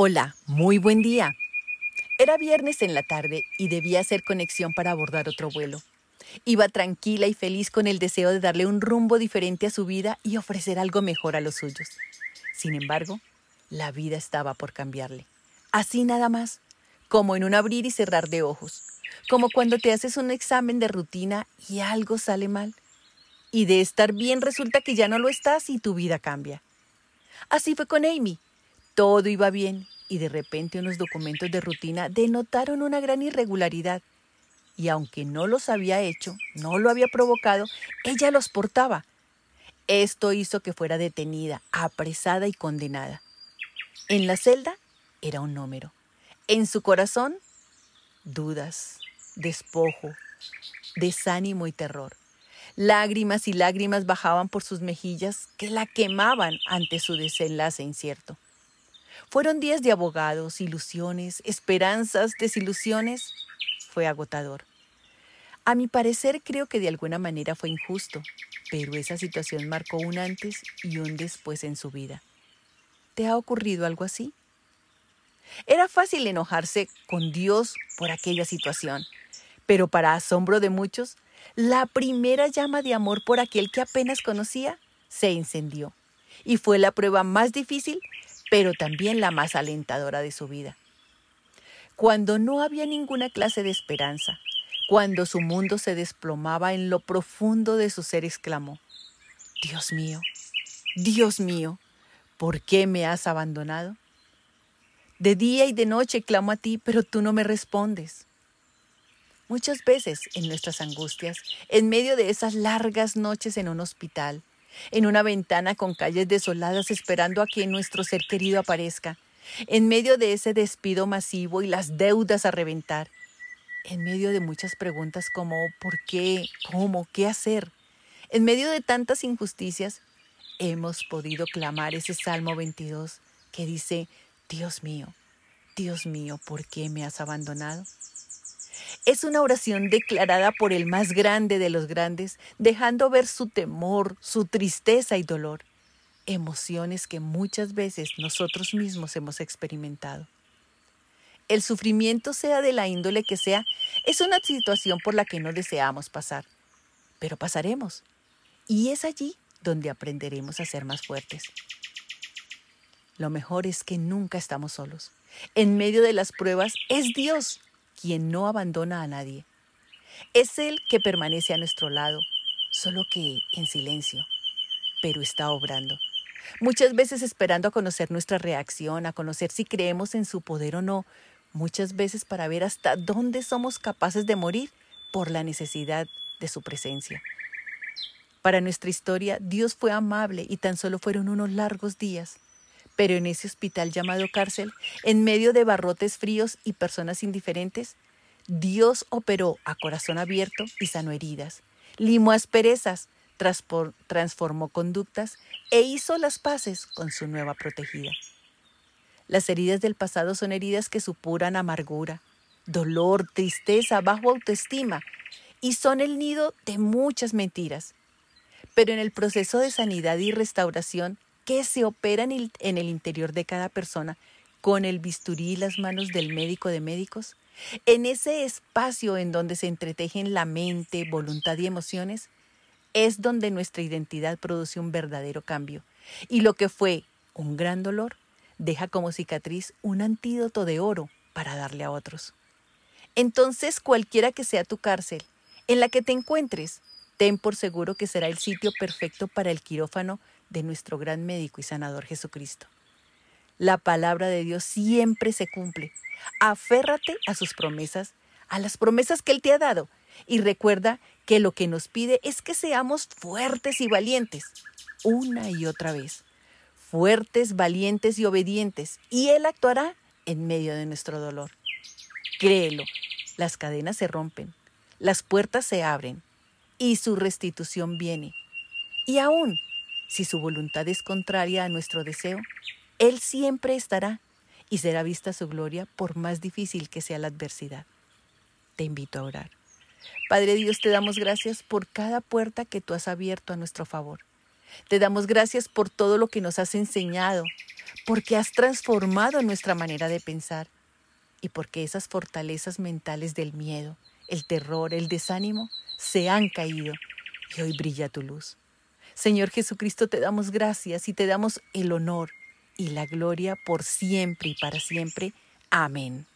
Hola, muy buen día. Era viernes en la tarde y debía hacer conexión para abordar otro vuelo. Iba tranquila y feliz con el deseo de darle un rumbo diferente a su vida y ofrecer algo mejor a los suyos. Sin embargo, la vida estaba por cambiarle. Así nada más, como en un abrir y cerrar de ojos, como cuando te haces un examen de rutina y algo sale mal. Y de estar bien resulta que ya no lo estás y tu vida cambia. Así fue con Amy. Todo iba bien y de repente unos documentos de rutina denotaron una gran irregularidad. Y aunque no los había hecho, no lo había provocado, ella los portaba. Esto hizo que fuera detenida, apresada y condenada. En la celda era un número. En su corazón, dudas, despojo, desánimo y terror. Lágrimas y lágrimas bajaban por sus mejillas que la quemaban ante su desenlace incierto. Fueron días de abogados, ilusiones, esperanzas, desilusiones. Fue agotador. A mi parecer creo que de alguna manera fue injusto, pero esa situación marcó un antes y un después en su vida. ¿Te ha ocurrido algo así? Era fácil enojarse con Dios por aquella situación, pero para asombro de muchos, la primera llama de amor por aquel que apenas conocía se incendió y fue la prueba más difícil pero también la más alentadora de su vida. Cuando no había ninguna clase de esperanza, cuando su mundo se desplomaba en lo profundo de su ser, exclamó, Dios mío, Dios mío, ¿por qué me has abandonado? De día y de noche clamo a ti, pero tú no me respondes. Muchas veces en nuestras angustias, en medio de esas largas noches en un hospital, en una ventana con calles desoladas esperando a que nuestro ser querido aparezca, en medio de ese despido masivo y las deudas a reventar, en medio de muchas preguntas como ¿por qué? ¿cómo? ¿qué hacer? En medio de tantas injusticias, hemos podido clamar ese Salmo 22 que dice, Dios mío, Dios mío, ¿por qué me has abandonado? Es una oración declarada por el más grande de los grandes, dejando ver su temor, su tristeza y dolor, emociones que muchas veces nosotros mismos hemos experimentado. El sufrimiento, sea de la índole que sea, es una situación por la que no deseamos pasar, pero pasaremos. Y es allí donde aprenderemos a ser más fuertes. Lo mejor es que nunca estamos solos. En medio de las pruebas es Dios quien no abandona a nadie. Es Él que permanece a nuestro lado, solo que en silencio, pero está obrando. Muchas veces esperando a conocer nuestra reacción, a conocer si creemos en su poder o no, muchas veces para ver hasta dónde somos capaces de morir por la necesidad de su presencia. Para nuestra historia, Dios fue amable y tan solo fueron unos largos días. Pero en ese hospital llamado cárcel, en medio de barrotes fríos y personas indiferentes, Dios operó a corazón abierto y sanó heridas, limó asperezas, transformó conductas e hizo las paces con su nueva protegida. Las heridas del pasado son heridas que supuran amargura, dolor, tristeza, bajo autoestima y son el nido de muchas mentiras. Pero en el proceso de sanidad y restauración, que se opera en el, interior de cada persona con el bisturí y las manos del médico de médicos, en ese espacio en donde se entretejen la mente, voluntad y emociones, es donde nuestra identidad produce un verdadero cambio. Y lo que fue un gran dolor deja como cicatriz un antídoto de oro para darle a otros. Entonces, cualquiera que sea tu cárcel, en la que te encuentres, ten por seguro que será el sitio perfecto para el quirófano de nuestro gran médico y sanador Jesucristo. La palabra de Dios siempre se cumple. Aférrate a sus promesas, a las promesas que Él te ha dado, y recuerda que lo que nos pide es que seamos fuertes y valientes, una y otra vez. Fuertes, valientes y obedientes, y Él actuará en medio de nuestro dolor. Créelo, las cadenas se rompen, las puertas se abren, y su restitución viene. Y aún si su voluntad es contraria a nuestro deseo, Él siempre estará y será vista su gloria por más difícil que sea la adversidad. Te invito a orar. Padre Dios, te damos gracias por cada puerta que tú has abierto a nuestro favor. Te damos gracias por todo lo que nos has enseñado, porque has transformado nuestra manera de pensar y porque esas fortalezas mentales del miedo, el terror, el desánimo se han caído y hoy brilla tu luz. Señor Jesucristo, te damos gracias y te damos el honor y la gloria por siempre y para siempre. Amén.